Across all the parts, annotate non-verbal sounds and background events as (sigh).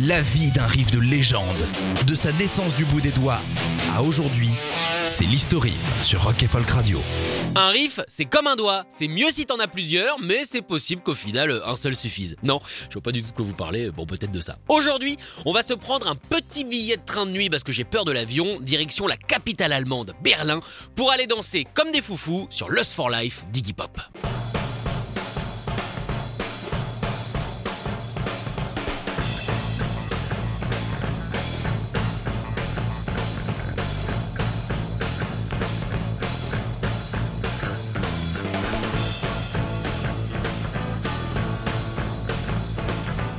La vie d'un riff de légende, de sa naissance du bout des doigts à aujourd'hui, c'est l'historif sur Rock et Folk Radio. Un riff, c'est comme un doigt. C'est mieux si t'en as plusieurs, mais c'est possible qu'au final, un seul suffise. Non, je vois pas du tout de quoi vous parlez, bon peut-être de ça. Aujourd'hui, on va se prendre un petit billet de train de nuit parce que j'ai peur de l'avion, direction la capitale allemande, Berlin, pour aller danser comme des foufous sur Lust for Life d'Iggy Pop.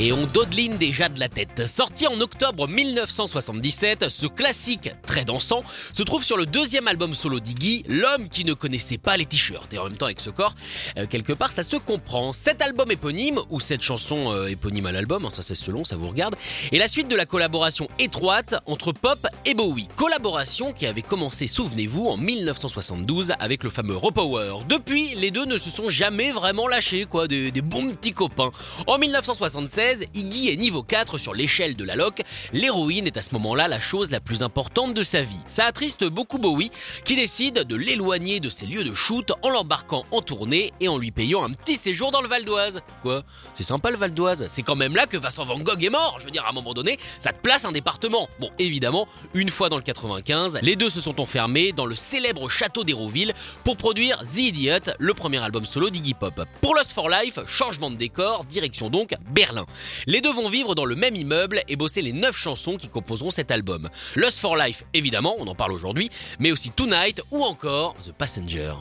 Et on dodeline déjà de la tête. Sorti en octobre 1977, ce classique très dansant se trouve sur le deuxième album solo d'Iggy, L'homme qui ne connaissait pas les t-shirts. Et en même temps avec ce corps, euh, quelque part ça se comprend. Cet album éponyme, ou cette chanson euh, éponyme à l'album, hein, ça c'est selon, ça vous regarde, est la suite de la collaboration étroite entre Pop et Bowie. Collaboration qui avait commencé, souvenez-vous, en 1972 avec le fameux Repower. Depuis, les deux ne se sont jamais vraiment lâchés, quoi, des, des bons petits copains. En 1976, Iggy est niveau 4 sur l'échelle de la loc. L'héroïne est à ce moment-là la chose la plus importante de sa vie. Ça attriste beaucoup Bowie, qui décide de l'éloigner de ses lieux de shoot en l'embarquant en tournée et en lui payant un petit séjour dans le Val d'Oise. Quoi? C'est sympa le Val d'Oise? C'est quand même là que Vincent Van Gogh est mort. Je veux dire, à un moment donné, ça te place un département. Bon, évidemment, une fois dans le 95, les deux se sont enfermés dans le célèbre château d'Hérouville pour produire The Idiot, le premier album solo d'Iggy Pop. Pour Lost for Life, changement de décor, direction donc Berlin. Les deux vont vivre dans le même immeuble et bosser les 9 chansons qui composeront cet album. Lust for Life, évidemment, on en parle aujourd'hui, mais aussi Tonight ou encore The Passenger.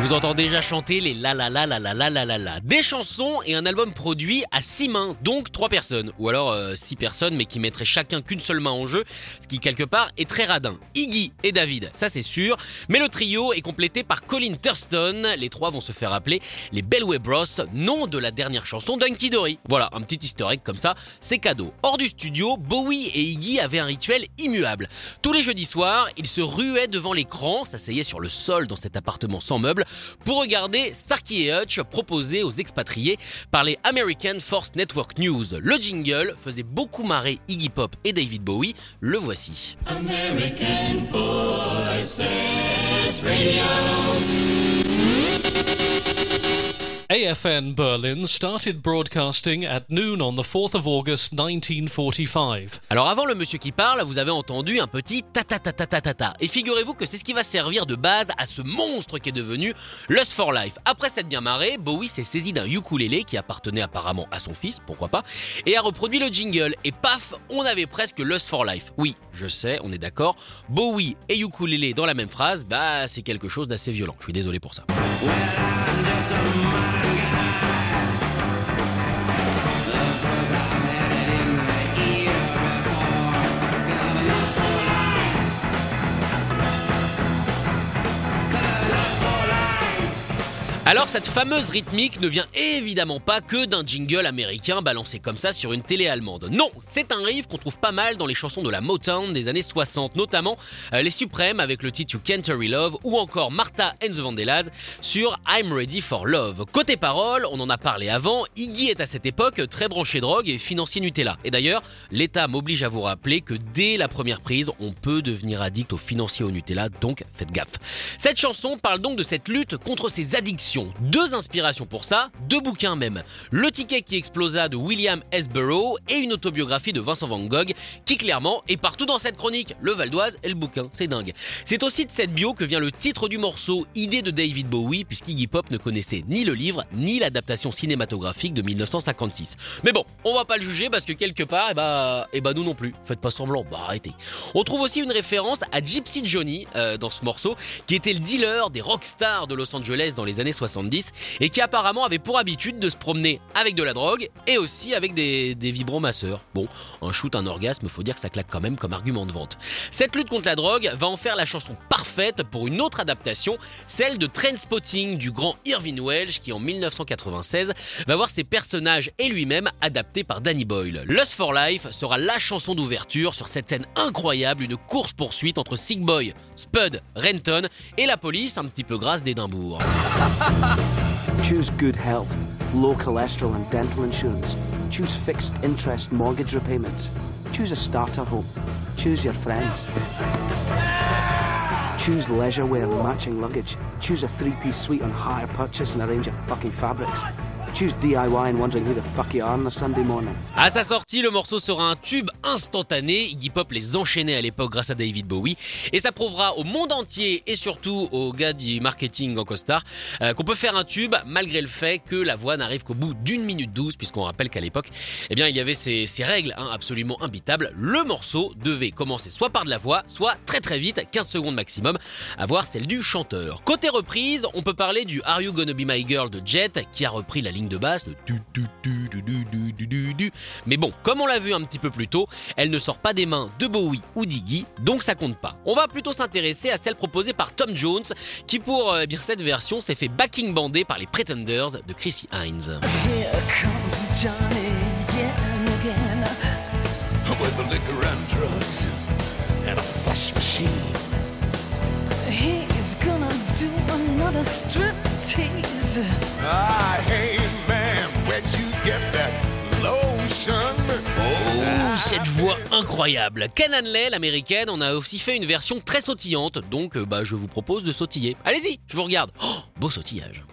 Vous entends déjà chanter les la la la la la la la la la. Des chansons et un album produit à 6 mains, donc 3 personnes. Ou alors 6 personnes mais qui mettraient chacun qu'une seule main en jeu, ce qui quelque part est très radin. Iggy et David, ça c'est sûr. Mais le trio est complété par Colin Thurston. Les trois vont se faire appeler les Bellway Bros, nom de la dernière chanson d'Unky Dory. Voilà, un petit historique comme ça, c'est cadeau. Hors du studio, Bowie et Iggy avaient un rituel immuable. Tous les jeudis soirs, ils se ruaient devant l'écran, s'asseyaient sur le sol dans cet appartement sans meubles, pour regarder Starkey et Hutch proposé aux expatriés par les American Force Network News. Le jingle faisait beaucoup marrer Iggy Pop et David Bowie, le voici. AFN Berlin started broadcasting at noon on the 4th of August 1945. Alors avant le monsieur qui parle, vous avez entendu un petit ta ta ta ta ta ta ta. Et figurez-vous que c'est ce qui va servir de base à ce monstre qui est devenu Lust for Life. Après s'être bien marré, Bowie s'est saisi d'un ukulélé qui appartenait apparemment à son fils, pourquoi pas, et a reproduit le jingle. Et paf, on avait presque Lust for Life. Oui, je sais, on est d'accord. Bowie et ukulélé dans la même phrase, bah c'est quelque chose d'assez violent. Je suis désolé pour ça. Alors cette fameuse rythmique ne vient évidemment pas que d'un jingle américain balancé comme ça sur une télé allemande. Non, c'est un riff qu'on trouve pas mal dans les chansons de la Motown des années 60, notamment euh, les Suprêmes avec le titre You Can't Love ou encore Martha and the Vandellas sur I'm Ready for Love. Côté parole, on en a parlé avant, Iggy est à cette époque très branché drogue et financier Nutella. Et d'ailleurs, l'État m'oblige à vous rappeler que dès la première prise, on peut devenir addict aux financiers au Nutella, donc faites gaffe. Cette chanson parle donc de cette lutte contre ces addictions Deux inspirations pour ça, deux bouquins même. Le ticket qui explosa de William S. Burroughs et une autobiographie de Vincent Van Gogh qui clairement est partout dans cette chronique. Le Val d'Oise et le bouquin, c'est dingue. C'est aussi de cette bio que vient le titre du morceau, idée de David Bowie, puisqu'Iggy Pop ne connaissait ni le livre ni l'adaptation cinématographique de 1956. Mais bon, on va pas le juger parce que quelque part, eh bah, eh bah nous non plus. Faites pas semblant, bah arrêtez. On trouve aussi une référence à Gypsy Johnny euh, dans ce morceau, qui était le dealer des rockstars de Los Angeles dans les années 70 et qui apparemment avait pour habitude de se promener avec de la drogue et aussi avec des, des vibromasseurs. Bon, un shoot, un orgasme, faut dire que ça claque quand même comme argument de vente. Cette lutte contre la drogue va en faire la chanson parfaite pour une autre adaptation, celle de Trainspotting du grand Irving Welsh qui en 1996 va voir ses personnages et lui-même adaptés par Danny Boyle. Lust for Life sera la chanson d'ouverture sur cette scène incroyable, une course-poursuite entre Sick Boy, Spud, Renton et la police un petit peu grasse d'Édimbourg. (laughs) Choose good health, low cholesterol and dental insurance. Choose fixed interest mortgage repayments. Choose a starter home. Choose your friends. Choose leisure wear and matching luggage. Choose a three-piece suite on hire purchase and a range of fucking fabrics. Choose DIY and wondering who the fuck you are on a Sunday morning. À sa sortie, le morceau sera un tube instantané. Iggy Pop les enchaînait à l'époque grâce à David Bowie. Et ça prouvera au monde entier et surtout aux gars du marketing en costard euh, qu'on peut faire un tube malgré le fait que la voix n'arrive qu'au bout d'une minute douze puisqu'on rappelle qu'à l'époque, eh bien, il y avait ces, ces règles hein, absolument imbitables. Le morceau devait commencer soit par de la voix, soit très très vite, 15 secondes maximum, à voir celle du chanteur. Côté reprise, on peut parler du Are You Gonna Be My Girl de Jet qui a repris la ligne de basse, le du, du, du, du, du, du. Mais bon, comme on l'a vu un petit peu plus tôt, elle ne sort pas des mains de Bowie ou d'Iggy, donc ça compte pas. On va plutôt s'intéresser à celle proposée par Tom Jones, qui pour euh, bien cette version s'est fait backing bandé par les Pretenders de Chrissy Hines. Here comes Johnny yet again with the liquor and drugs and a flush machine. He's gonna do another strip tease. Ah, hey Oh, cette voix incroyable. Hanley, l'américaine, on a aussi fait une version très sautillante, donc euh, bah, je vous propose de sautiller. Allez-y, je vous regarde. Oh, beau sautillage.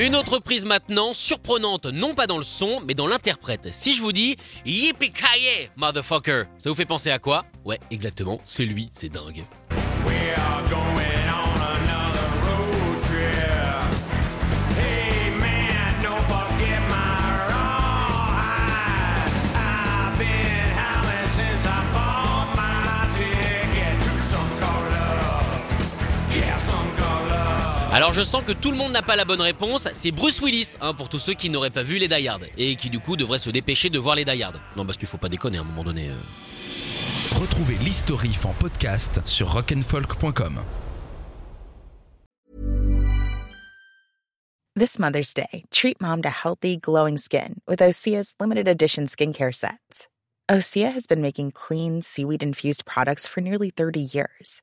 Une autre prise maintenant, surprenante non pas dans le son, mais dans l'interprète. Si je vous dis Yippee motherfucker, ça vous fait penser à quoi? Ouais, exactement, c'est lui, c'est dingue. Alors je sens que tout le monde n'a pas la bonne réponse, c'est Bruce Willis, hein, pour tous ceux qui n'auraient pas vu les Die Hard, et qui du coup devraient se dépêcher de voir les Die Hard. Non parce qu'il faut pas déconner à un moment donné. euh. Retrouvez l'historif en podcast sur rock'n'folk.com. This Mother's Day, treat mom to healthy, glowing skin with Osea's limited edition skincare sets. Osea has been making clean, seaweed infused products for nearly 30 years.